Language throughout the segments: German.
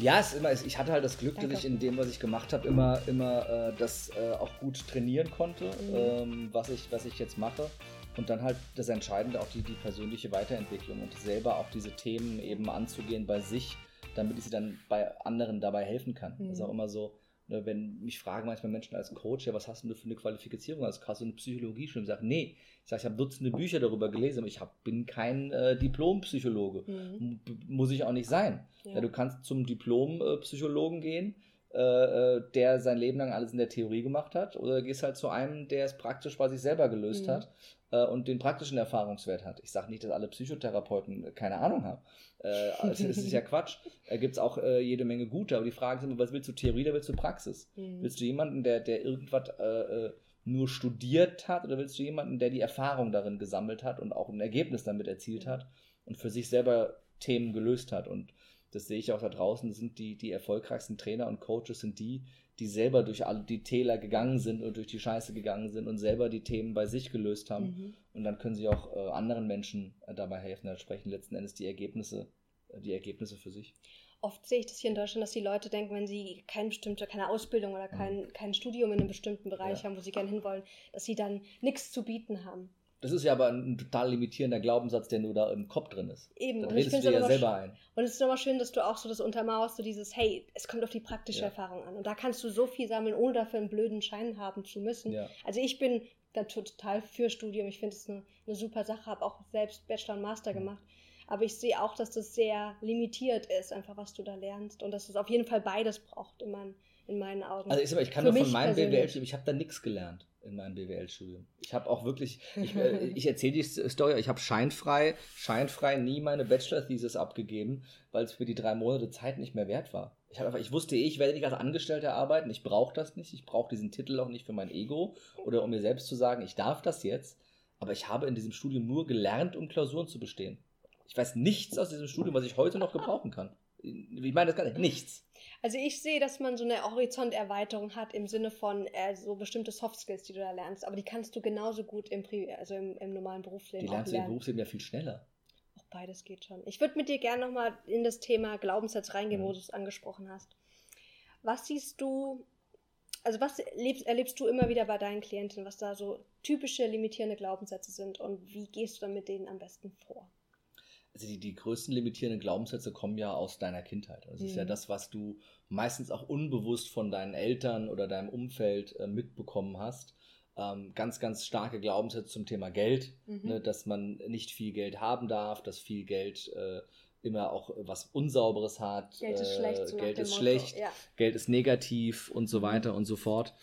Ja, es ist immer, ich hatte halt das Glück, Danke. dass ich in dem, was ich gemacht habe, immer, immer äh, das äh, auch gut trainieren konnte, mhm. ähm, was, ich, was ich jetzt mache. Und dann halt das Entscheidende auch die, die persönliche Weiterentwicklung und selber auch diese Themen eben anzugehen bei sich, damit ich sie dann bei anderen dabei helfen kann. Mhm. Das ist auch immer so, wenn mich fragen manchmal Menschen als Coach, ja, was hast du für eine Qualifizierung als Hast du eine Psychologie schon? Ich sage, nee, ich sage, ich habe Dutzende Bücher darüber gelesen, aber ich hab, bin kein äh, Diplompsychologe. Mhm. Muss ich auch nicht sein. Ja. Ja, du kannst zum Diplompsychologen gehen, äh, äh, der sein Leben lang alles in der Theorie gemacht hat, oder gehst halt zu einem, der es praktisch bei sich selber gelöst mhm. hat äh, und den praktischen Erfahrungswert hat. Ich sage nicht, dass alle Psychotherapeuten keine Ahnung haben. Äh, also es ist ja Quatsch. Da gibt es auch äh, jede Menge gute, aber die Frage ist immer, was willst du Theorie oder willst du Praxis? Mhm. Willst du jemanden, der, der irgendwas äh, äh, nur studiert hat oder willst du jemanden, der die Erfahrung darin gesammelt hat und auch ein Ergebnis damit erzielt hat und für sich selber Themen gelöst hat? Und das sehe ich auch da draußen, sind die, die erfolgreichsten Trainer und Coaches sind die, die selber durch alle die Täler gegangen sind und durch die Scheiße gegangen sind und selber die Themen bei sich gelöst haben. Mhm. Und dann können sie auch äh, anderen Menschen äh, dabei helfen. Da sprechen letzten Endes die Ergebnisse, äh, die Ergebnisse für sich. Oft sehe ich das hier in Deutschland, dass die Leute denken, wenn sie keine bestimmte, keine Ausbildung oder kein, mhm. kein Studium in einem bestimmten Bereich ja. haben, wo sie gerne hinwollen, dass sie dann nichts zu bieten haben. Das ist ja aber ein total limitierender Glaubenssatz, der nur da im Kopf drin ist. Eben. Da redest du dir ja selber ein. Und es ist nochmal schön, dass du auch so das untermauerst, so dieses, hey, es kommt auf die praktische ja. Erfahrung an. Und da kannst du so viel sammeln, ohne dafür einen blöden Schein haben zu müssen. Ja. Also ich bin da total für Studium. Ich finde es eine, eine super Sache, habe auch selbst Bachelor und Master mhm. gemacht. Aber ich sehe auch, dass das sehr limitiert ist, einfach was du da lernst. Und dass es auf jeden Fall beides braucht in meinen, in meinen Augen. Also ich, ich kann nur von meinem BWL, ich habe da nichts gelernt in meinem BWL-Studium. Ich habe auch wirklich, ich, äh, ich erzähle die Story, ich habe scheinfrei, scheinfrei nie meine Bachelor-Thesis abgegeben, weil es für die drei Monate Zeit nicht mehr wert war. Ich, hab einfach, ich wusste, ich werde nicht als Angestellter arbeiten, ich brauche das nicht, ich brauche diesen Titel auch nicht für mein Ego oder um mir selbst zu sagen, ich darf das jetzt, aber ich habe in diesem Studium nur gelernt, um Klausuren zu bestehen. Ich weiß nichts aus diesem Studium, was ich heute noch gebrauchen kann. Ich meine das gar nicht, nichts. Also ich sehe, dass man so eine Horizonterweiterung hat im Sinne von äh, so bestimmte Soft Skills, die du da lernst, aber die kannst du genauso gut im, Pri also im, im normalen Berufsleben Die lernst du im Berufsleben ja viel schneller. Auch beides geht schon. Ich würde mit dir gerne nochmal in das Thema Glaubenssatz reingehen, mhm. wo du es angesprochen hast. Was siehst du, also was erlebst, erlebst du immer wieder bei deinen Klienten, was da so typische limitierende Glaubenssätze sind und wie gehst du dann mit denen am besten vor? Also die, die größten limitierenden Glaubenssätze kommen ja aus deiner Kindheit. Das mhm. ist ja mhm. das, was du meistens auch unbewusst von deinen Eltern oder deinem Umfeld äh, mitbekommen hast. Ähm, ganz, ganz starke Glaubenssätze zum Thema Geld, mhm. ne, dass man nicht viel Geld haben darf, dass viel Geld äh, immer auch was Unsauberes hat. Geld ist schlecht. So Geld ist schlecht, ja. Geld ist negativ und so mhm. weiter und so fort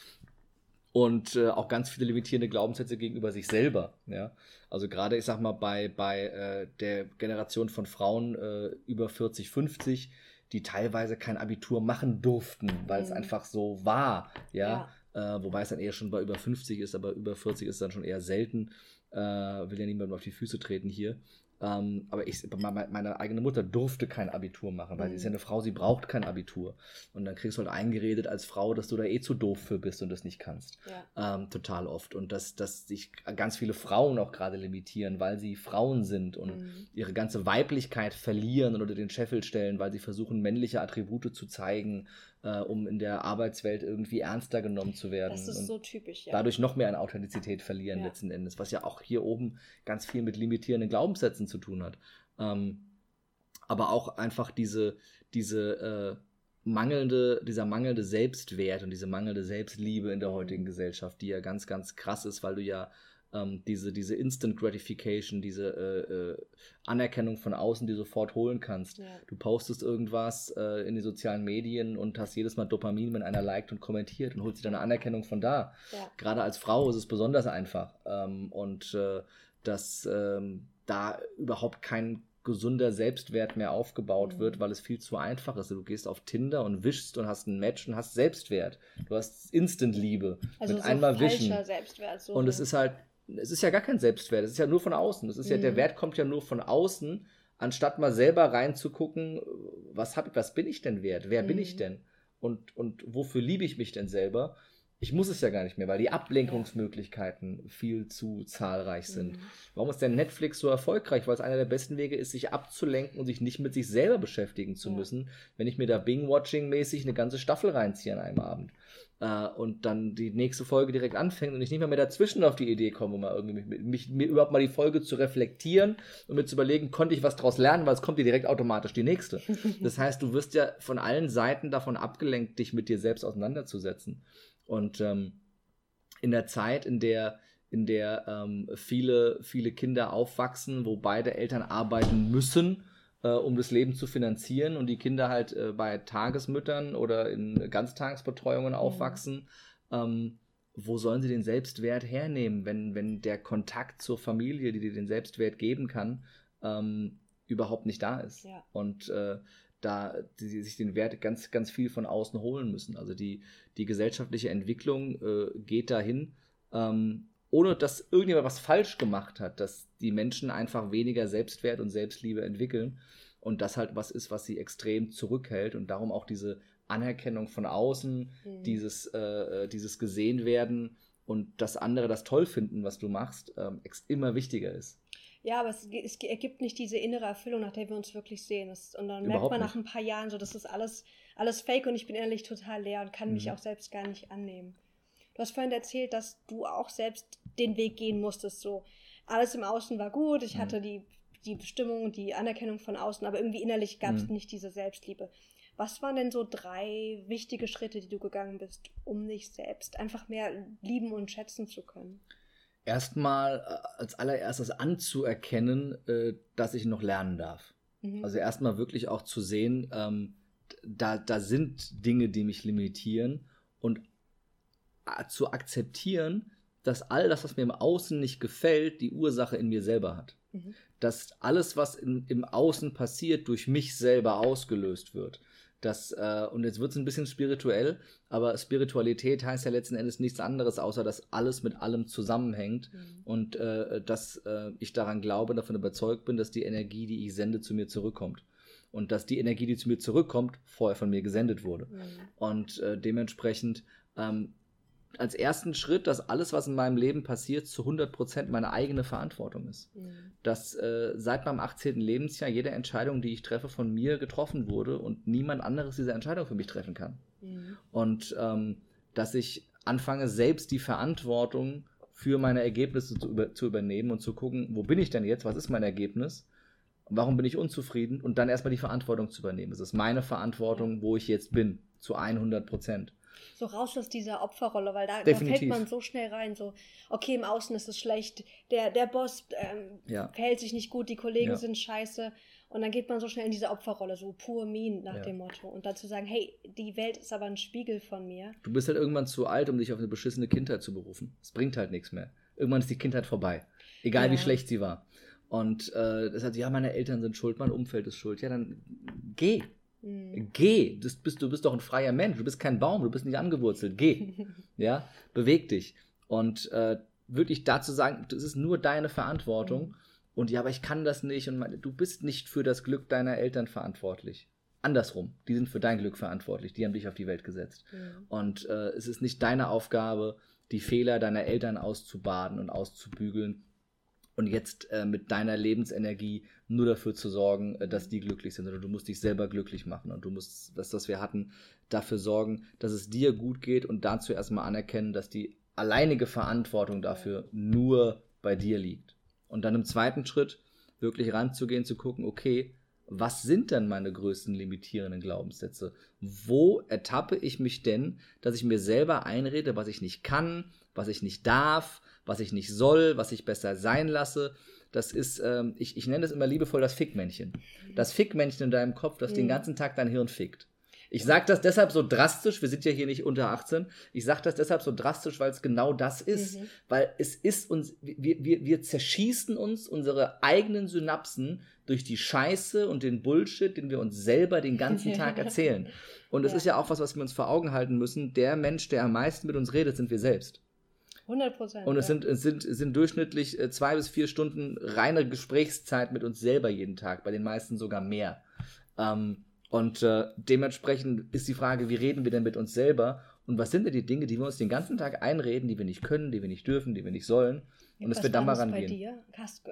und äh, auch ganz viele limitierende Glaubenssätze gegenüber sich selber. Ja? Also gerade, ich sag mal, bei, bei äh, der Generation von Frauen äh, über 40, 50, die teilweise kein Abitur machen durften, weil es mhm. einfach so war. Ja. ja. Äh, wobei es dann eher schon bei über 50 ist, aber über 40 ist dann schon eher selten. Äh, will ja niemandem auf die Füße treten hier. Ähm, aber ich, meine eigene Mutter durfte kein Abitur machen, weil mhm. sie ist ja mhm. eine Frau, sie braucht kein Abitur. Und dann kriegst du halt eingeredet als Frau, dass du da eh zu doof für bist und das nicht kannst. Ja. Ähm, total oft. Und dass, dass sich ganz viele Frauen auch gerade limitieren, weil sie Frauen sind und mhm. ihre ganze Weiblichkeit verlieren oder den Scheffel stellen, weil sie versuchen, männliche Attribute zu zeigen, äh, um in der Arbeitswelt irgendwie ernster genommen zu werden. Das ist so typisch, ja. Dadurch noch mehr an Authentizität verlieren ja. letzten Endes, was ja auch hier oben ganz viel mit limitierenden Glaubenssätzen zu tun hat. Ähm, aber auch einfach diese, diese äh, mangelnde, dieser mangelnde Selbstwert und diese mangelnde Selbstliebe in der heutigen. Gesellschaft, die ja ganz, ganz krass ist, weil du ja ähm, diese, diese Instant Gratification, diese äh, äh, Anerkennung von außen, die du sofort holen kannst. Ja. Du postest irgendwas äh, in die sozialen Medien und hast jedes Mal Dopamin, wenn einer liked und kommentiert und holst dir deine Anerkennung von da. Ja. Gerade als Frau ist es besonders einfach. Ähm, und äh, dass ähm, da überhaupt kein gesunder Selbstwert mehr aufgebaut mhm. wird, weil es viel zu einfach ist. Du gehst auf Tinder und wischst und hast ein Match und hast Selbstwert. Du hast Instant-Liebe. Also mit so einmal wischen. So und es ist halt es ist ja gar kein Selbstwert, es ist ja nur von außen. Es ist mhm. ja, der mhm. Wert kommt ja nur von außen, anstatt mal selber reinzugucken, was hab ich, was bin ich denn wert? Wer mhm. bin ich mhm. denn? Und, und wofür liebe ich mich denn selber? Ich muss es ja gar nicht mehr, weil die Ablenkungsmöglichkeiten viel zu zahlreich sind. Mhm. Warum ist denn Netflix so erfolgreich? Weil es einer der besten Wege ist, sich abzulenken und sich nicht mit sich selber beschäftigen zu ja. müssen, wenn ich mir da Bing-Watching-mäßig eine ganze Staffel reinziehe an einem Abend. Äh, und dann die nächste Folge direkt anfängt und ich nicht mehr, mehr dazwischen auf die Idee komme, mal irgendwie mich, mich, mir überhaupt mal die Folge zu reflektieren und mir zu überlegen, konnte ich was daraus lernen, weil es kommt dir direkt automatisch die nächste. Das heißt, du wirst ja von allen Seiten davon abgelenkt, dich mit dir selbst auseinanderzusetzen. Und ähm, in der Zeit, in der, in der ähm, viele, viele Kinder aufwachsen, wo beide Eltern arbeiten müssen, äh, um das Leben zu finanzieren und die Kinder halt äh, bei Tagesmüttern oder in Ganztagesbetreuungen mhm. aufwachsen, ähm, wo sollen sie den Selbstwert hernehmen, wenn, wenn der Kontakt zur Familie, die dir den Selbstwert geben kann, ähm, überhaupt nicht da ist? Ja. Und äh, da die, die sich den Wert ganz, ganz viel von außen holen müssen. Also die, die gesellschaftliche Entwicklung äh, geht dahin, ähm, ohne dass irgendjemand was falsch gemacht hat, dass die Menschen einfach weniger Selbstwert und Selbstliebe entwickeln und das halt was ist, was sie extrem zurückhält und darum auch diese Anerkennung von außen, mhm. dieses, äh, äh dieses gesehen werden und dass andere das toll finden, was du machst, ähm, immer wichtiger ist. Ja, aber es, es, ergibt nicht diese innere Erfüllung, nach der wir uns wirklich sehen. Das, und dann Überhaupt merkt man nach ein paar Jahren so, das ist alles, alles fake und ich bin ehrlich total leer und kann mhm. mich auch selbst gar nicht annehmen. Du hast vorhin erzählt, dass du auch selbst den Weg gehen musstest. So, alles im Außen war gut, ich mhm. hatte die, die Bestimmung, die Anerkennung von außen, aber irgendwie innerlich gab es mhm. nicht diese Selbstliebe. Was waren denn so drei wichtige Schritte, die du gegangen bist, um dich selbst einfach mehr lieben und schätzen zu können? Erstmal äh, als allererstes anzuerkennen, äh, dass ich noch lernen darf. Mhm. Also erstmal wirklich auch zu sehen, ähm, da, da sind Dinge, die mich limitieren und zu akzeptieren, dass all das, was mir im Außen nicht gefällt, die Ursache in mir selber hat. Mhm. Dass alles, was in, im Außen passiert, durch mich selber ausgelöst wird. Das, äh, und jetzt wird es ein bisschen spirituell, aber Spiritualität heißt ja letzten Endes nichts anderes, außer dass alles mit allem zusammenhängt mhm. und äh, dass äh, ich daran glaube, davon überzeugt bin, dass die Energie, die ich sende, zu mir zurückkommt. Und dass die Energie, die zu mir zurückkommt, vorher von mir gesendet wurde. Mhm. Und äh, dementsprechend ähm, als ersten Schritt, dass alles, was in meinem Leben passiert, zu 100% meine eigene Verantwortung ist. Mhm. Dass äh, seit meinem 18. Lebensjahr jede Entscheidung, die ich treffe, von mir getroffen wurde und niemand anderes diese Entscheidung für mich treffen kann. Mhm. Und ähm, dass ich anfange, selbst die Verantwortung für meine Ergebnisse zu, über, zu übernehmen und zu gucken, wo bin ich denn jetzt, was ist mein Ergebnis, warum bin ich unzufrieden und dann erstmal die Verantwortung zu übernehmen. Es ist meine Verantwortung, wo ich jetzt bin, zu 100 Prozent so raus aus dieser Opferrolle, weil da, da, fällt man so schnell rein, so, okay, im Außen ist es schlecht, der, der Boss ähm, ja. verhält sich nicht gut, die Kollegen ja. sind scheiße. Und dann geht man so schnell in diese Opferrolle, so pur mean nach ja. dem Motto. Und dazu sagen, hey, die Welt ist aber ein Spiegel von mir. Du bist halt irgendwann zu alt, um dich auf eine beschissene Kindheit zu berufen. Es bringt halt nichts mehr. Irgendwann ist die Kindheit vorbei. Egal wie schlecht sie war. Und äh, das heißt, ja, meine Eltern sind schuld, mein Umfeld ist schuld. Ja, dann geh. Mhm. Geh, du bist, du bist doch ein freier Mensch, du bist kein Baum, du bist nicht angewurzelt. Geh, ja, beweg dich. Und äh, wirklich dazu sagen, das ist nur deine Verantwortung. Mhm. Und ja, aber ich kann das nicht. Und meine, du bist nicht für das Glück deiner Eltern verantwortlich. Andersrum, die sind für dein Glück verantwortlich. Die haben dich auf die Welt gesetzt. Mhm. Und äh, es ist nicht deine Aufgabe, die Fehler deiner Eltern auszubaden und auszubügeln und jetzt äh, mit deiner Lebensenergie nur dafür zu sorgen, äh, dass die glücklich sind, sondern du musst dich selber glücklich machen und du musst, das, was wir hatten, dafür sorgen, dass es dir gut geht und dazu erstmal anerkennen, dass die alleinige Verantwortung dafür nur bei dir liegt. Und dann im zweiten Schritt wirklich ranzugehen, zu gucken, okay, was sind denn meine größten limitierenden Glaubenssätze? Wo ertappe ich mich denn, dass ich mir selber einrede, was ich nicht kann, was ich nicht darf, was ich nicht soll, was ich besser sein lasse. Das ist, ähm, ich, ich nenne das immer liebevoll das Fickmännchen. Das Fickmännchen in deinem Kopf, das mhm. den ganzen Tag dein Hirn fickt. Ich sage das deshalb so drastisch, wir sind ja hier nicht unter 18, ich sage das deshalb so drastisch, weil es genau das ist. Mhm. Weil es ist uns, wir, wir, wir zerschießen uns unsere eigenen Synapsen durch die Scheiße und den Bullshit, den wir uns selber den ganzen Tag erzählen. Und es ja. ist ja auch was, was wir uns vor Augen halten müssen. Der Mensch, der am meisten mit uns redet, sind wir selbst. 100 Prozent. Und es, ja. sind, es, sind, sind durchschnittlich äh, zwei bis vier Stunden reine Gesprächszeit mit uns selber jeden Tag, bei den meisten sogar mehr. Ähm, und äh, dementsprechend ist die Frage, wie reden wir denn mit uns selber Und was sind denn die Dinge, die wir uns den ganzen Tag einreden, die wir nicht können, die wir nicht dürfen, die wir nicht sollen? Und dass wir da mal rangehen. Bei dir? Hast,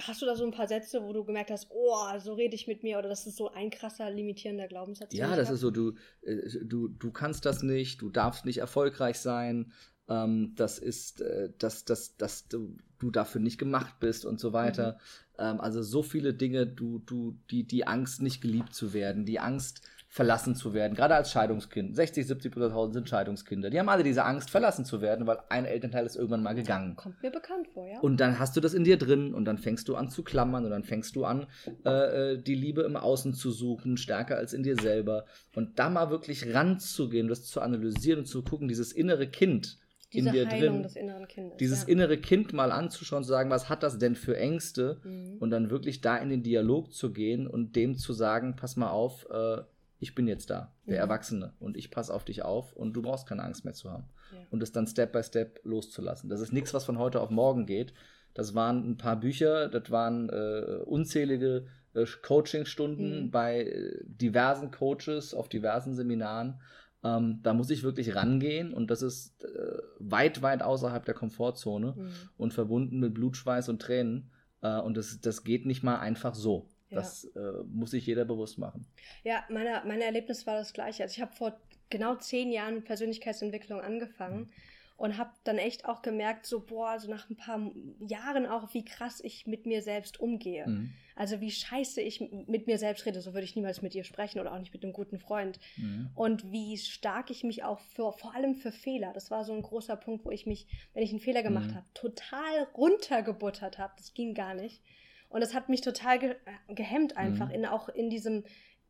hast, du da so ein paar Sätze, wo du gemerkt hast, oh, so rede ich mit mir oder das ist so ein krasser limitierender Glaubenssatz? Ja, das ist so, du, äh, du, du kannst das nicht, du darfst nicht erfolgreich sein, ähm, das ist, äh, dass, dass, dass du, du dafür nicht gemacht bist und so weiter. Mhm. Ähm, also so viele Dinge, du, du, die, die Angst, nicht geliebt zu werden, die Angst, verlassen zu werden, gerade als Scheidungskind. 60, 70 Prozent sind Scheidungskinder. Die haben alle diese Angst, verlassen zu werden, weil ein Elternteil ist irgendwann mal gegangen. Kommt mir bekannt vor, ja. Und dann hast du das in dir drin und dann fängst du an zu klammern und dann fängst du an, äh, äh die Liebe im Außen zu suchen, stärker als in dir selber. Und da mal wirklich ranzugehen, das zu analysieren und zu gucken, dieses innere Kind, diese in dir Heilung drin. des inneren Kindes. Dieses ja. innere Kind mal anzuschauen, zu sagen, was hat das denn für Ängste? Mhm. Und dann wirklich da in den Dialog zu gehen und dem zu sagen, pass mal auf, äh, ich bin jetzt da, der mhm. Erwachsene, und ich passe auf dich auf und du brauchst keine Angst mehr zu haben. Ja. Und es dann Step by Step loszulassen. Das ist nichts, was von heute auf morgen geht. Das waren ein paar Bücher, das waren äh, unzählige äh, Coachingstunden mhm. bei äh, diversen Coaches auf diversen Seminaren. Ähm, da muss ich wirklich rangehen und das ist äh, weit, weit außerhalb der Komfortzone mhm. und verbunden mit Blutschweiß und Tränen. Äh, und das, das geht nicht mal einfach so. Das äh, muss sich jeder bewusst machen. Ja, meine, mein Erlebnis war das gleiche. Also ich habe vor genau zehn Jahren Persönlichkeitsentwicklung angefangen mhm. Und habe dann echt auch gemerkt, so boah, so nach ein paar Jahren auch, wie krass ich mit mir selbst umgehe. Mhm. Also wie scheiße ich mit mir selbst rede, so würde ich niemals mit dir sprechen oder auch nicht mit einem guten Freund. Mhm. Und wie stark ich mich auch für, vor allem für Fehler, das war so ein großer Punkt, wo ich mich, wenn ich einen Fehler gemacht mhm. habe, total runtergebuttert habe. Das ging gar nicht. Und das hat mich total ge äh, gehemmt einfach, mhm. in, auch in diesem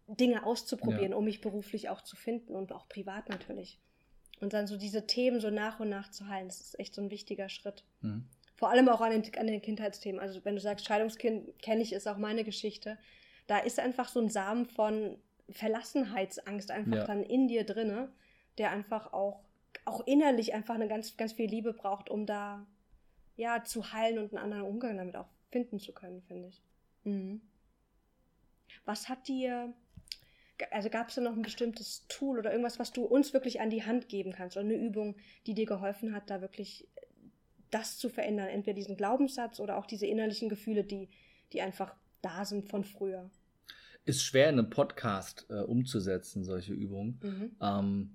Dinge auszuprobieren, ja. um mich beruflich auch zu finden und auch privat natürlich. Und dann so diese Themen so nach und nach zu heilen, das ist echt so ein wichtiger Schritt. Mhm. Vor allem auch an den, an den Kindheitsthemen. Also wenn du sagst, Scheidungskind kenne ich, ist auch meine Geschichte. Da ist einfach so ein Samen von Verlassenheitsangst einfach ja. dann in dir drinne, der einfach auch, auch innerlich einfach eine ganz, ganz viel Liebe braucht, um da ja zu heilen und einen anderen Umgang damit auch finden zu können, finde ich. Mhm. Was hat dir, also gab es da noch ein bestimmtes Tool oder irgendwas, was du uns wirklich an die Hand geben kannst oder eine Übung, die dir geholfen hat, da wirklich das zu verändern, entweder diesen Glaubenssatz oder auch diese innerlichen Gefühle, die, die einfach da sind von früher? Ist schwer in einem Podcast äh, umzusetzen, solche Übungen. Mhm. Ähm,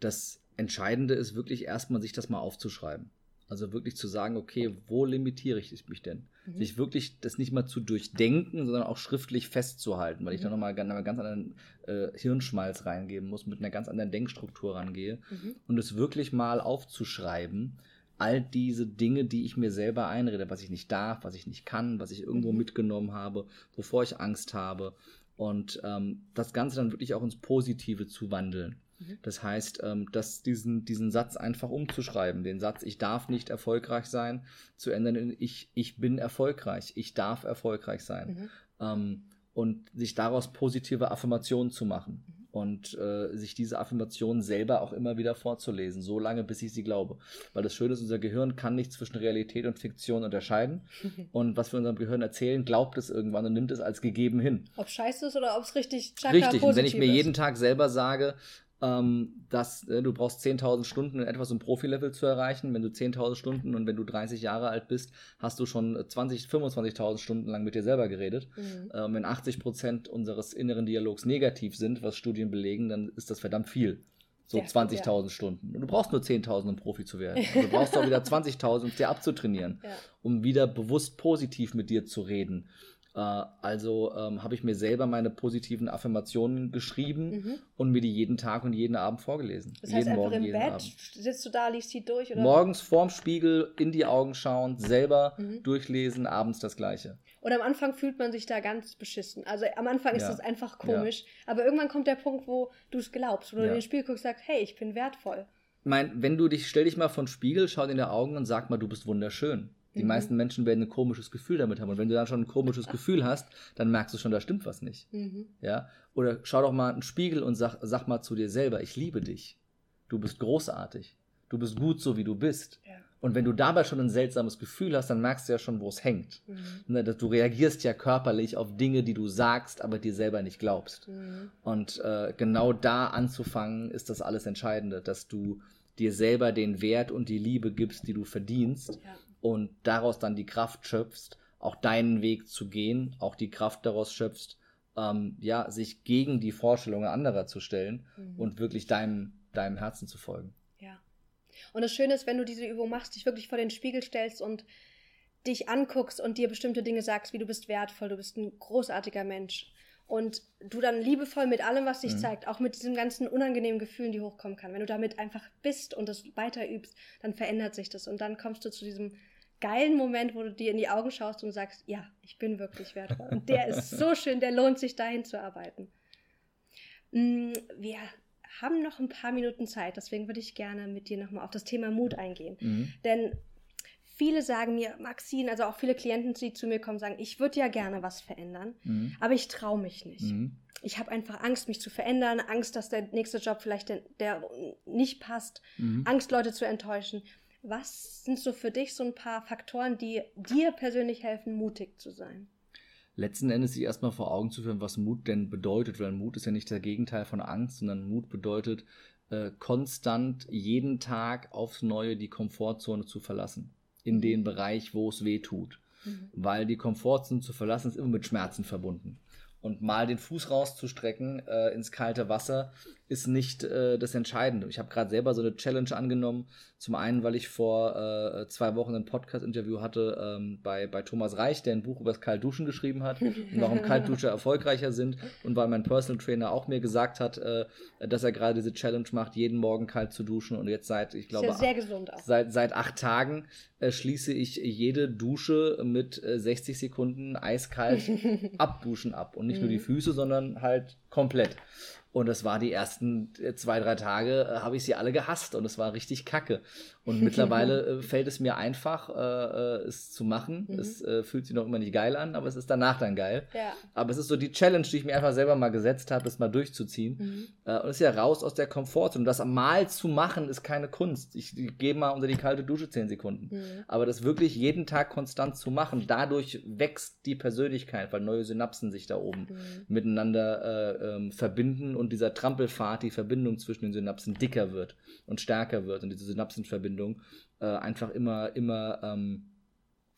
das Entscheidende ist wirklich erstmal, sich das mal aufzuschreiben. Also wirklich zu sagen, okay, wo limitiere ich mich denn? Mhm. Sich wirklich das nicht mal zu durchdenken, sondern auch schriftlich festzuhalten, weil ich mhm. da nochmal einen ganz anderen äh, Hirnschmalz reingeben muss, mit einer ganz anderen Denkstruktur rangehe mhm. und es wirklich mal aufzuschreiben. All diese Dinge, die ich mir selber einrede, was ich nicht darf, was ich nicht kann, was ich irgendwo mhm. mitgenommen habe, wovor ich Angst habe. Und ähm, das Ganze dann wirklich auch ins Positive zu wandeln. Mhm. Das heißt, ähm, dass diesen, diesen Satz einfach umzuschreiben, den Satz, ich darf nicht erfolgreich sein, zu ändern in ich, ich bin erfolgreich, ich darf erfolgreich sein. Mhm. Ähm, und sich daraus positive Affirmationen zu machen mhm. und äh, sich diese Affirmationen selber auch immer wieder vorzulesen, so lange, bis ich sie glaube. Weil das Schöne ist, unser Gehirn kann nicht zwischen Realität und Fiktion unterscheiden. und was wir unserem Gehirn erzählen, glaubt es irgendwann und nimmt es als gegeben hin. Ob scheiße ist oder ob es richtig Richtig, und wenn ich mir jeden Tag selber sage, ähm, dass äh, du brauchst 10.000 Stunden in etwas um Profilevel zu erreichen. Wenn du 10.000 Stunden und wenn du 30 Jahre alt bist, hast du schon 20, 25.000 Stunden lang mit dir selber geredet. Mhm. Ähm, wenn 80 Prozent unseres inneren Dialogs negativ sind, was Studien belegen, dann ist das verdammt viel. So 20.000 ja. Stunden. Und du brauchst nur 10.000, um Profi zu werden. Und du brauchst auch wieder 20.000, um es dir abzutrainieren, ja. um wieder bewusst positiv mit dir zu reden. Äh, also ähm, habe ich mir selber meine positiven Affirmationen geschrieben mhm. und mir die jeden Tag und jeden Abend vorgelesen. Das heißt, jeden einfach Morgen, im Bett Abend. sitzt du da, liest die durch? Oder? Morgens vorm Spiegel in die Augen schauen, selber mhm. durchlesen, abends das Gleiche. Und am Anfang fühlt man sich da ganz beschissen. Also am Anfang ist es ja. einfach komisch. Ja. Aber irgendwann kommt der Punkt, wo du es glaubst, wo du ja. in den Spiegel guckst und sagst, hey, ich bin wertvoll. Mein, wenn du dich, stell dich mal vor den Spiegel, schau dir in die Augen und sag mal, du bist wunderschön. Die mhm. meisten Menschen werden ein komisches Gefühl damit haben. Und wenn du dann schon ein komisches Gefühl hast, dann merkst du schon, da stimmt was nicht. Mhm. Ja? Oder schau doch mal in den Spiegel und sag, sag mal zu dir selber, ich liebe dich. Du bist großartig. Du bist gut so, wie du bist. Ja. Und wenn du dabei schon ein seltsames Gefühl hast, dann merkst du ja schon, wo es hängt. Mhm. Ne, du reagierst ja körperlich auf Dinge, die du sagst, aber dir selber nicht glaubst. Mhm. Und äh, genau da anzufangen, ist das alles Entscheidende, dass du dir selber den Wert und die Liebe gibst, die du verdienst ja. Und daraus dann die Kraft schöpfst, auch deinen Weg zu gehen, auch die Kraft daraus schöpfst, ähm, ja, sich gegen die Vorstellungen anderer zu stellen mhm. und wirklich deinem, deinem Herzen zu folgen. Und das Schöne ist, wenn du diese Übung machst, dich wirklich vor den Spiegel stellst und dich anguckst und dir bestimmte Dinge sagst, wie du bist wertvoll, du bist ein großartiger Mensch. Und du dann liebevoll mit allem, was dich mhm. zeigt, auch mit diesen ganzen unangenehmen Gefühlen, die hochkommen kann. Wenn du damit einfach bist und das weiter übst, dann verändert sich das. Und dann kommst du zu diesem geilen Moment, wo du dir in die Augen schaust und sagst, ja, ich bin wirklich wertvoll. Und der ist so schön, der lohnt sich dahin zu arbeiten. Mm, wir haben noch ein paar Minuten Zeit, deswegen würde ich gerne mit dir nochmal auf das Thema Mut eingehen. Mhm. Denn viele sagen mir, Maxine, also auch viele Klienten, die zu mir kommen, sagen, ich würde ja gerne was verändern, mhm. aber ich traue mich nicht. Mhm. Ich habe einfach Angst, mich zu verändern, Angst, dass der nächste Job vielleicht der, der nicht passt, mhm. Angst, Leute zu enttäuschen. Was sind so für dich so ein paar Faktoren, die dir persönlich helfen, mutig zu sein? letzten Endes sich erstmal vor Augen zu führen, was Mut denn bedeutet, weil Mut ist ja nicht der Gegenteil von Angst, sondern Mut bedeutet, äh, konstant jeden Tag aufs Neue die Komfortzone zu verlassen. In den mhm. Bereich, wo es weh tut. Mhm. Weil die Komfortzone zu verlassen ist immer mit Schmerzen verbunden. Und mal den Fuß rauszustrecken äh, ins kalte Wasser ist nicht äh, das Entscheidende. Ich habe gerade selber so eine Challenge angenommen. Zum einen, weil ich vor äh, zwei Wochen ein Podcast-Interview hatte ähm, bei, bei Thomas Reich, der ein Buch über das Kaltduschen geschrieben hat und warum Kaltduscher erfolgreicher sind. Und weil mein Personal Trainer auch mir gesagt hat, äh, dass er gerade diese Challenge macht, jeden Morgen kalt zu duschen. Und jetzt seit, ich glaube, ja Seit, seit acht Tagen äh, schließe ich jede Dusche mit 60 äh, Sekunden eiskalt abduschen ab. Und nicht nur die mhm. Füße, sondern halt komplett. Und das war die ersten äh, zwei, drei Tage, äh, habe ich sie alle gehasst und es war richtig kacke. Und mittlerweile äh, fällt es mir einfach, äh, äh, es zu machen. Mhm. Es äh, fühlt sich noch immer nicht geil an, aber es ist danach dann geil. Ja. Aber es ist so die Challenge, die ich mir einfach selber mal gesetzt habe, das mal durchzuziehen. Mhm. Und es ist ja raus aus der Komfortzone. Das mal zu machen, ist keine Kunst. Ich, ich gehe mal unter die kalte Dusche zehn Sekunden. Mhm. Aber das wirklich jeden Tag konstant zu machen, dadurch wächst die Persönlichkeit, weil neue Synapsen sich da oben mhm. miteinander äh, ähm, verbinden und dieser Trampelfahrt, die Verbindung zwischen den Synapsen dicker wird und stärker wird und diese Synapsenverbindung Verbindung äh, einfach immer, immer ähm,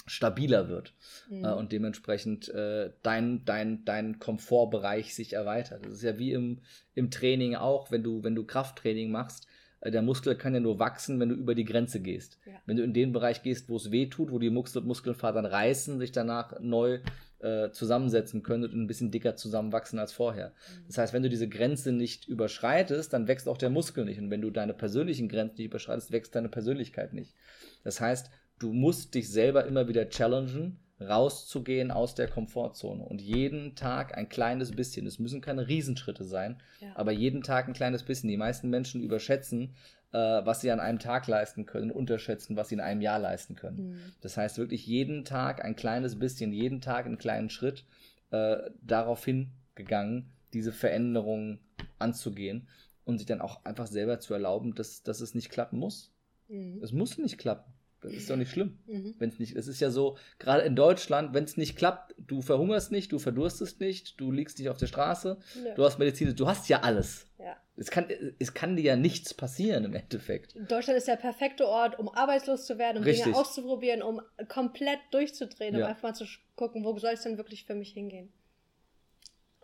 stabiler wird mhm. äh, und dementsprechend äh, dein, dein, dein Komfortbereich sich erweitert. Das ist ja wie im, im Training auch, wenn du, wenn du Krafttraining machst, äh, der Muskel kann ja nur wachsen, wenn du über die Grenze gehst. Ja. Wenn du in den Bereich gehst, wo es weh tut, wo die Muskel Muskelfasern reißen, sich danach neu äh, zusammensetzen können und ein bisschen dicker zusammenwachsen als vorher. Mhm. Das heißt, wenn du diese Grenze nicht überschreitest, dann wächst auch der Muskel nicht. Und wenn du deine persönlichen Grenzen nicht überschreitest, wächst deine Persönlichkeit nicht. Das heißt, du musst dich selber immer wieder challengen, rauszugehen aus der Komfortzone und jeden Tag ein kleines bisschen, es müssen keine Riesenschritte sein, ja. aber jeden Tag ein kleines bisschen. Die meisten Menschen überschätzen, äh, was sie an einem Tag leisten können, unterschätzen, was sie in einem Jahr leisten können. Mhm. Das heißt wirklich jeden Tag ein kleines bisschen, jeden Tag einen kleinen Schritt äh, darauf hingegangen, diese Veränderungen anzugehen und sich dann auch einfach selber zu erlauben, dass, dass es nicht klappen muss. Mhm. Es muss nicht klappen. Das ist doch nicht schlimm, mhm. wenn es nicht. Es ist ja so, gerade in Deutschland, wenn es nicht klappt, du verhungerst nicht, du verdurstest nicht, du liegst nicht auf der Straße, ja. du hast Medizin, du hast ja alles. Ja. Es kann, es kann dir ja nichts passieren im Endeffekt. Deutschland ist der perfekte Ort, um arbeitslos zu werden, um Richtig. Dinge auszuprobieren, um komplett durchzudrehen, um ja. einfach mal zu gucken, wo soll es denn wirklich für mich hingehen.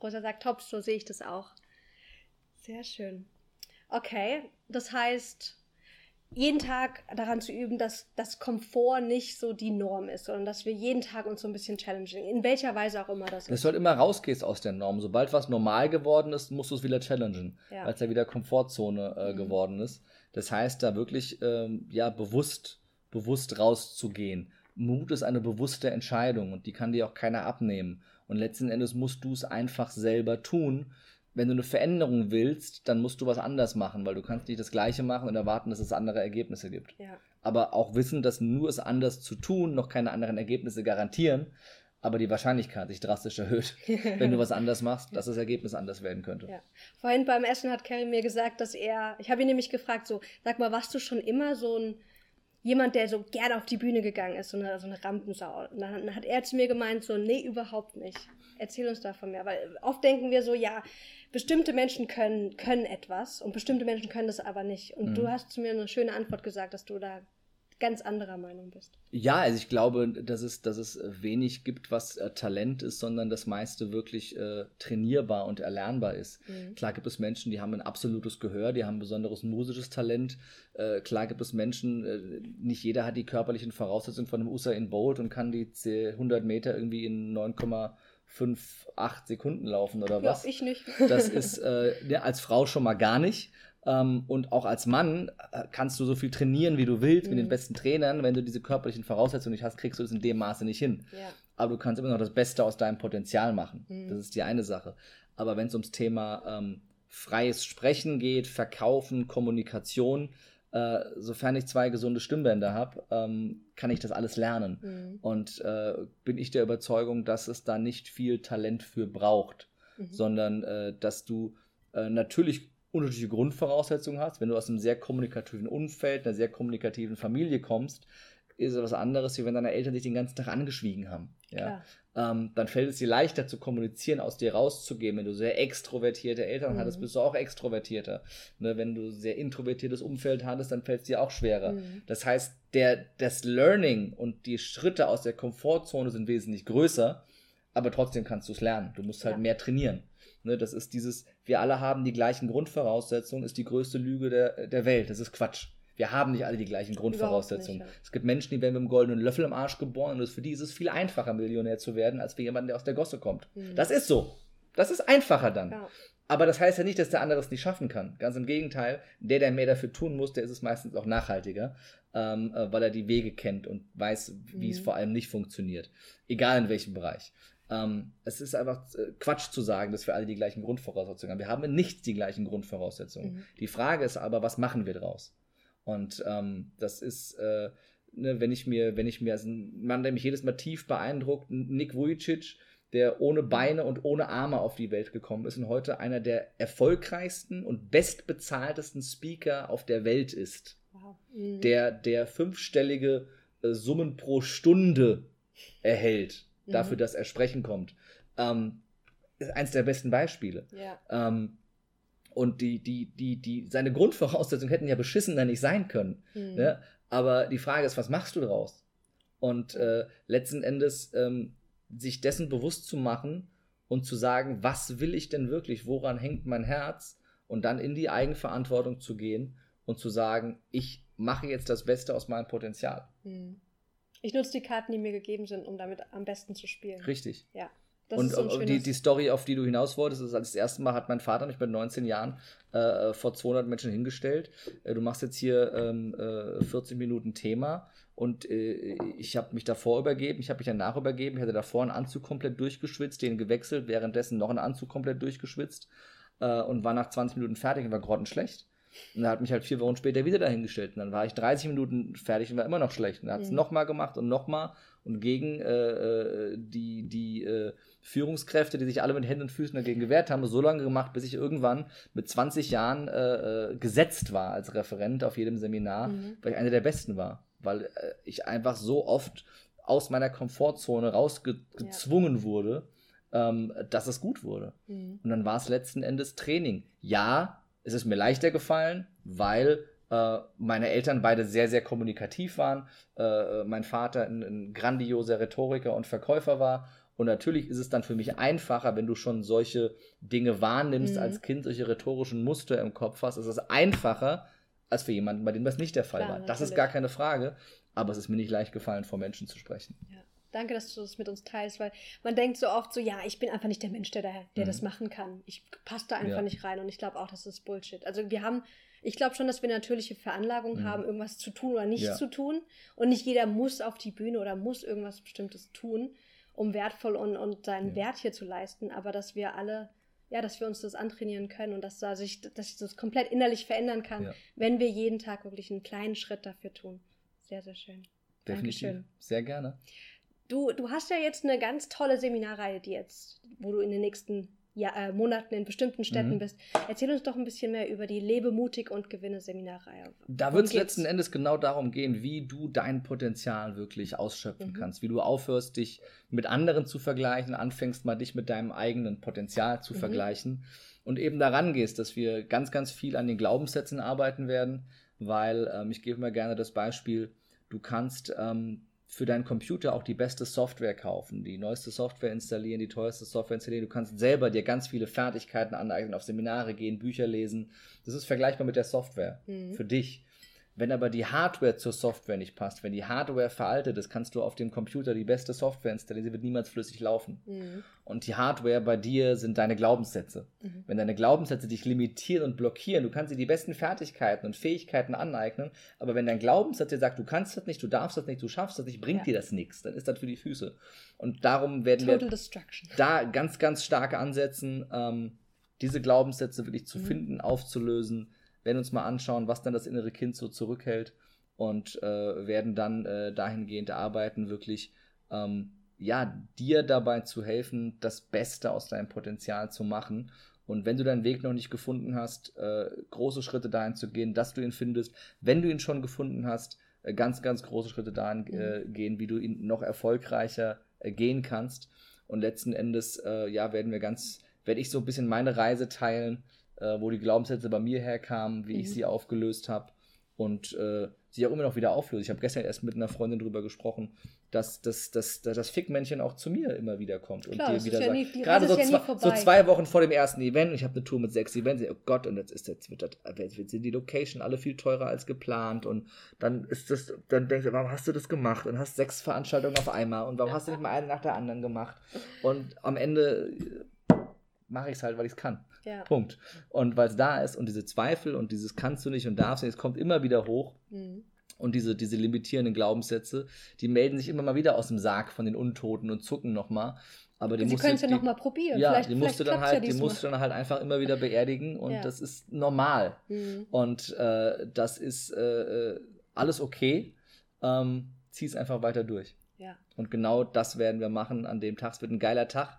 Rosa sagt, top, so sehe ich das auch. Sehr schön. Okay, das heißt, jeden Tag daran zu üben, dass das Komfort nicht so die Norm ist, sondern dass wir jeden Tag uns so ein bisschen challengen, in welcher Weise auch immer das ist. Du halt immer rausgehst aus der Norm. Sobald was normal geworden ist, musst du es wieder challengen, ja. weil es ja wieder Komfortzone äh, mhm. geworden ist. Das heißt, da wirklich ähm, ja bewusst, bewusst rauszugehen. Mut ist eine bewusste Entscheidung und die kann dir auch keiner abnehmen. Und letzten Endes musst du es einfach selber tun, wenn du eine Veränderung willst, dann musst du was anders machen, weil du kannst nicht das Gleiche machen und erwarten, dass es andere Ergebnisse gibt. Ja. Aber auch wissen, dass nur es anders zu tun noch keine anderen Ergebnisse garantieren, aber die Wahrscheinlichkeit sich drastisch erhöht, wenn du was anders machst, dass das Ergebnis anders werden könnte. Ja. Vorhin beim Essen hat Kerry mir gesagt, dass er, ich habe ihn nämlich gefragt, so, sag mal, warst du schon immer so ein jemand, der so gerne auf die Bühne gegangen ist, so eine, so eine Rampensau. Und dann hat er zu mir gemeint, so, nee, überhaupt nicht. Erzähl uns davon mehr. Weil oft denken wir so, ja, bestimmte Menschen können, können etwas und bestimmte Menschen können das aber nicht. Und mhm. du hast zu mir eine schöne Antwort gesagt, dass du da ganz anderer Meinung bist. Ja, also ich glaube, dass es, dass es wenig gibt, was äh, Talent ist, sondern das meiste wirklich äh, trainierbar und erlernbar ist. Mhm. Klar gibt es Menschen, die haben ein absolutes Gehör, die haben ein besonderes musisches Talent. Äh, klar gibt es Menschen, äh, nicht jeder hat die körperlichen Voraussetzungen von einem Usain Bolt und kann die 100 Meter irgendwie in 9,58 Sekunden laufen oder was. Ja, ich nicht. Das ist äh, als Frau schon mal gar nicht. Ähm, und auch als Mann äh, kannst du so viel trainieren, wie du willst, mhm. mit den mhm. besten Trainern. Wenn du diese körperlichen Voraussetzungen nicht hast, kriegst du es in dem Maße nicht hin. Ja. Aber du kannst immer noch das Beste aus deinem Potenzial machen. Mhm. Das ist die eine Sache. Aber wenn es ums Thema ähm, freies Sprechen geht, Verkaufen, Kommunikation, äh, sofern ich zwei gesunde Stimmbänder habe, ähm, kann ich das alles lernen. Mhm. Und äh, bin ich der Überzeugung, dass es da nicht viel Talent für braucht, mhm. sondern äh, dass du äh, natürlich unterschiedliche Grundvoraussetzungen hast. Wenn du aus einem sehr kommunikativen Umfeld, einer sehr kommunikativen Familie kommst, ist es was anderes, wie wenn deine Eltern dich den ganzen Tag angeschwiegen haben. Ja? Ähm, dann fällt es dir leichter zu kommunizieren, aus dir rauszugehen. Wenn du sehr extrovertierte Eltern mhm. hattest, bist du auch extrovertierter. Ne? Wenn du sehr introvertiertes Umfeld hattest, dann fällt es dir auch schwerer. Mhm. Das heißt, der, das Learning und die Schritte aus der Komfortzone sind wesentlich größer, aber trotzdem kannst du es lernen. Du musst halt ja. mehr trainieren. Ne, das ist dieses, wir alle haben die gleichen Grundvoraussetzungen, ist die größte Lüge der, der Welt. Das ist Quatsch. Wir haben nicht alle die gleichen Grundvoraussetzungen. Nicht, ja. Es gibt Menschen, die werden mit einem goldenen Löffel im Arsch geboren und für die ist es viel einfacher, Millionär zu werden, als für jemanden, der aus der Gosse kommt. Mhm. Das ist so. Das ist einfacher dann. Ja. Aber das heißt ja nicht, dass der andere es nicht schaffen kann. Ganz im Gegenteil, der, der mehr dafür tun muss, der ist es meistens auch nachhaltiger, ähm, äh, weil er die Wege kennt und weiß, wie mhm. es vor allem nicht funktioniert. Egal in welchem Bereich. Ähm, es ist einfach äh, Quatsch zu sagen, dass wir alle die gleichen Grundvoraussetzungen haben. Wir haben nicht die gleichen Grundvoraussetzungen. Mhm. Die Frage ist aber, was machen wir draus? Und ähm, das ist, äh, ne, wenn ich mir, wenn ich mir als ein Mann, der mich jedes Mal tief beeindruckt, Nick Vujicic, der ohne Beine und ohne Arme auf die Welt gekommen ist und heute einer der erfolgreichsten und bestbezahltesten Speaker auf der Welt ist. Wow. Mhm. Der, der fünfstellige äh, Summen pro Stunde erhält dafür, mhm. dass er sprechen kommt. Ähm, ist eins der besten Beispiele. Ja. Ähm, und die, die, die, die, seine Grundvoraussetzungen hätten ja beschissener nicht sein können. Mhm. Ne? Aber die Frage ist, was machst du draus? Und äh, letzten Endes ähm, sich dessen bewusst zu machen und zu sagen, was will ich denn wirklich, woran hängt mein Herz? Und dann in die Eigenverantwortung zu gehen und zu sagen, ich mache jetzt das Beste aus meinem Potenzial. Mhm. Ich nutze die Karten, die mir gegeben sind, um damit am besten zu spielen. Richtig. Ja. Und so die, die Story, auf die du hinaus wolltest, ist, als das erste Mal hat mein Vater mich mit 19 Jahren äh, vor 200 Menschen hingestellt. Äh, du machst jetzt hier ähm, äh, 40 Minuten Thema und äh, ich habe mich davor übergeben, ich habe mich danach übergeben, ich hatte davor einen Anzug komplett durchgeschwitzt, den gewechselt, währenddessen noch einen Anzug komplett durchgeschwitzt äh, und war nach 20 Minuten fertig und war grottenschlecht. Und er hat mich halt vier Wochen später wieder dahingestellt. Und dann war ich 30 Minuten fertig und war immer noch schlecht. Und er hat es mhm. nochmal gemacht und nochmal. Und gegen äh, äh, die, die äh, Führungskräfte, die sich alle mit Händen und Füßen dagegen gewehrt haben, so lange gemacht, bis ich irgendwann mit 20 Jahren äh, äh, gesetzt war als Referent auf jedem Seminar, mhm. weil ich einer der Besten war. Weil äh, ich einfach so oft aus meiner Komfortzone rausgezwungen ja. wurde, ähm, dass es gut wurde. Mhm. Und dann war es letzten Endes Training. Ja, es ist mir leichter gefallen, weil meine Eltern beide sehr, sehr kommunikativ waren. Äh, mein Vater ein, ein grandioser Rhetoriker und Verkäufer war. Und natürlich ist es dann für mich einfacher, wenn du schon solche Dinge wahrnimmst mhm. als Kind, solche rhetorischen Muster im Kopf hast. Es ist einfacher als für jemanden, bei dem das nicht der Fall Klar, war. Das ist gar keine Frage. Aber es ist mir nicht leicht gefallen, vor Menschen zu sprechen. Ja. Danke, dass du das mit uns teilst, weil man denkt so oft so, ja, ich bin einfach nicht der Mensch, der, der mhm. das machen kann. Ich passe da einfach ja. nicht rein und ich glaube auch, das ist Bullshit. Also wir haben, ich glaube schon, dass wir natürliche Veranlagung mhm. haben, irgendwas zu tun oder nicht ja. zu tun und nicht jeder muss auf die Bühne oder muss irgendwas Bestimmtes tun, um wertvoll und, und seinen ja. Wert hier zu leisten, aber dass wir alle ja, dass wir uns das antrainieren können und dass da sich, dass sich das komplett innerlich verändern kann, wenn wir jeden Tag wirklich einen kleinen Schritt dafür tun. Sehr, sehr schön. Definitiv. Dankeschön. Sehr gerne. Du, du hast ja jetzt eine ganz tolle Seminarreihe, die jetzt, wo du in den nächsten ja, äh, Monaten in bestimmten Städten mhm. bist. Erzähl uns doch ein bisschen mehr über die Lebe mutig und gewinne Seminarreihe. Da wird es letzten Endes genau darum gehen, wie du dein Potenzial wirklich ausschöpfen mhm. kannst, wie du aufhörst, dich mit anderen zu vergleichen, anfängst mal dich mit deinem eigenen Potenzial zu mhm. vergleichen und eben daran gehst, dass wir ganz, ganz viel an den Glaubenssätzen arbeiten werden, weil ähm, ich gebe mir gerne das Beispiel, du kannst ähm, für deinen Computer auch die beste Software kaufen, die neueste Software installieren, die teuerste Software installieren. Du kannst selber dir ganz viele Fertigkeiten aneignen, auf Seminare gehen, Bücher lesen. Das ist vergleichbar mit der Software mhm. für dich. Wenn aber die Hardware zur Software nicht passt, wenn die Hardware veraltet ist, kannst du auf dem Computer die beste Software installieren, sie wird niemals flüssig laufen. Mhm. Und die Hardware bei dir sind deine Glaubenssätze. Mhm. Wenn deine Glaubenssätze dich limitieren und blockieren, du kannst dir die besten Fertigkeiten und Fähigkeiten aneignen, aber wenn dein Glaubenssatz dir sagt, du kannst das nicht, du darfst das nicht, du schaffst das nicht, bringt ja. dir das nichts, dann ist das für die Füße. Und darum werden Total wir da ganz, ganz stark ansetzen, ähm, diese Glaubenssätze wirklich zu mhm. finden, aufzulösen, werden uns mal anschauen, was dann das innere Kind so zurückhält und äh, werden dann äh, dahingehend arbeiten, wirklich ähm, ja, dir dabei zu helfen, das Beste aus deinem Potenzial zu machen. Und wenn du deinen Weg noch nicht gefunden hast, äh, große Schritte dahin zu gehen, dass du ihn findest. Wenn du ihn schon gefunden hast, äh, ganz, ganz große Schritte dahin äh, mhm. gehen, wie du ihn noch erfolgreicher äh, gehen kannst. Und letzten Endes, ja, werden wir ganz, werde ich so ein bisschen meine Reise teilen, äh, wo die Glaubenssätze bei mir herkamen, wie mhm. ich sie aufgelöst habe und äh, sie auch immer noch wieder auflöse. Ich habe gestern erst mit einer Freundin darüber gesprochen, dass, dass, dass, dass das Fickmännchen auch zu mir immer wieder kommt und Klar, dir wieder sagt, ja gerade so, ja zwei, so, zwei Wochen vor dem ersten Event, und ich habe eine Tour mit sechs Events, oh Gott, und jetzt ist jetzt wird das, jetzt sind die Location alle viel teurer als geplant und dann ist das, dann denkst du, warum hast du das gemacht und hast sechs Veranstaltungen auf einmal und warum hast du nicht mal eine nach der anderen gemacht und am Ende mache ich es halt, weil ich es kann. Ja. Punkt. Und weil es da ist und diese Zweifel und dieses kannst du nicht und darfst nicht, es kommt immer wieder hoch. Mhm. Und diese, diese limitierenden Glaubenssätze, die melden sich immer mal wieder aus dem Sarg von den Untoten und zucken nochmal. Aber die Sie können es ja nochmal probieren. Ja, vielleicht, die musst du dann halt, ja die musst du dann halt einfach immer wieder beerdigen und ja. das ist normal. Mhm. Und äh, das ist äh, äh alles okay. Ähm, Zieh es einfach weiter durch. Ja. Und genau das werden wir machen an dem Tag. Es wird ein geiler Tag.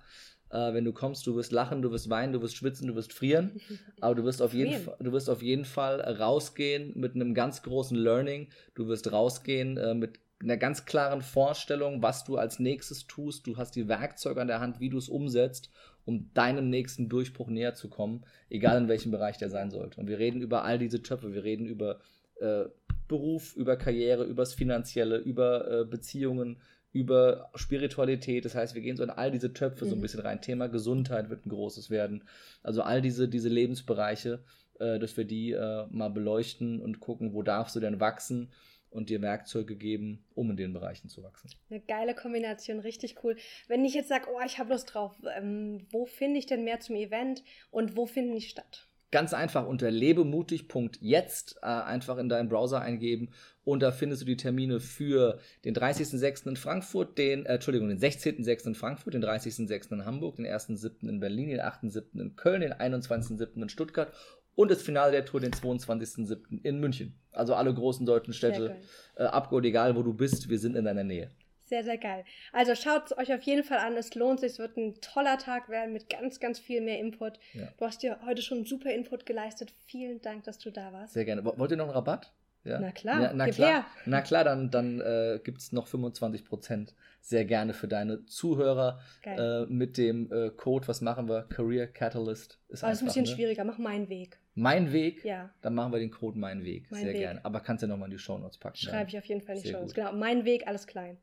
Äh, wenn du kommst, du wirst lachen, du wirst weinen, du wirst schwitzen, du wirst frieren. Aber du wirst auf jeden, Fall, du wirst auf jeden Fall rausgehen mit einem ganz großen Learning. Du wirst rausgehen äh, mit einer ganz klaren Vorstellung, was du als nächstes tust. Du hast die Werkzeuge an der Hand, wie du es umsetzt, um deinem nächsten Durchbruch näher zu kommen, egal in welchem Bereich der sein sollte. Und wir reden über all diese Töpfe. Wir reden über äh, Beruf, über Karriere, über das Finanzielle, über äh, Beziehungen, über Spiritualität. Das heißt, wir gehen so in all diese Töpfe mhm. so ein mhm. bisschen rein. Thema Gesundheit wird ein großes werden. Also all diese, diese Lebensbereiche, äh, dass wir die äh, mal beleuchten und gucken, wo darfst du denn wachsen und dir Werkzeuge geben, um in den Bereichen zu wachsen. Eine geile Kombination, richtig cool. Wenn ich jetzt sage, oh, ich habe Lust drauf, ähm, wo finde ich denn mehr zum Event und wo finden die statt? Ganz einfach unter lebemutig.jetzt äh, einfach in deinen Browser eingeben und da findest du die Termine für den 30.06. in Frankfurt, den, äh, Entschuldigung, den 16.06. in Frankfurt, den 30.06. in Hamburg, den 1.07. in Berlin, den 8.07. in Köln, den 21.07. in Stuttgart und das Finale der Tour den 22.07. in München. Also alle großen deutschen Städte, äh, abgeholt, egal wo du bist, wir sind in deiner Nähe. Sehr, sehr geil. Also schaut es euch auf jeden Fall an. Es lohnt sich. Es wird ein toller Tag werden mit ganz, ganz viel mehr Input. Ja. Du hast dir heute schon super Input geleistet. Vielen Dank, dass du da warst. Sehr gerne. Wollt ihr noch einen Rabatt? Ja? Na klar, ja, na, klar her. na klar, dann, dann äh, gibt es noch 25 Prozent sehr gerne für deine Zuhörer äh, mit dem äh, Code, was machen wir? Career Catalyst. Ist Aber ist ein bisschen ne? schwieriger, mach meinen Weg. Mein Weg? Ja. Dann machen wir den Code Mein Weg. Mein sehr Weg. gerne. Aber kannst du ja nochmal in die Show Notes packen. Schreibe ich auf jeden Fall in die Show Notes. Genau, mein Weg, alles klein.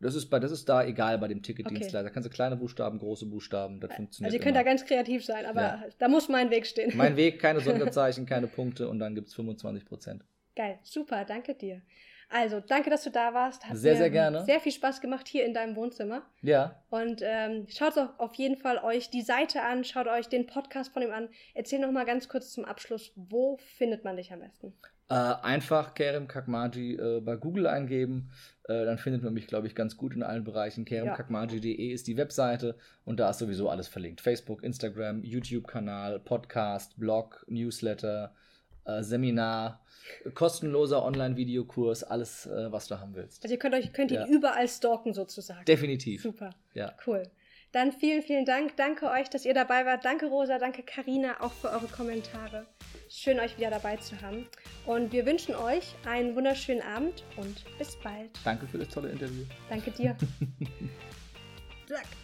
Das ist, bei, das ist da egal bei dem Ticketdienstleister. Okay. Da kannst du kleine Buchstaben, große Buchstaben, das funktioniert. Also ihr könnt immer. da ganz kreativ sein, aber ja. da muss mein Weg stehen. Mein Weg, keine Sonderzeichen, keine Punkte und dann gibt es 25 Prozent. Geil, super, danke dir. Also, danke, dass du da warst. Hat sehr, sehr gerne. Sehr viel Spaß gemacht hier in deinem Wohnzimmer. Ja. Und ähm, schaut auf jeden Fall euch die Seite an, schaut euch den Podcast von ihm an. Erzähl noch mal ganz kurz zum Abschluss, wo findet man dich am besten? Äh, einfach Kerem Kakmaji äh, bei Google eingeben. Äh, dann findet man mich, glaube ich, ganz gut in allen Bereichen. keremkakmaji.de ja. ist die Webseite und da ist sowieso alles verlinkt. Facebook, Instagram, YouTube-Kanal, Podcast, Blog, Newsletter, Seminar, kostenloser Online-Videokurs, alles, äh, was du haben willst. Also ihr könnt euch könnt ihn ja. überall stalken sozusagen. Definitiv. Super. Ja. Cool. Dann vielen, vielen Dank. Danke euch, dass ihr dabei wart. Danke Rosa, danke Karina auch für eure Kommentare. Schön, euch wieder dabei zu haben. Und wir wünschen euch einen wunderschönen Abend und bis bald. Danke für das tolle Interview. Danke dir.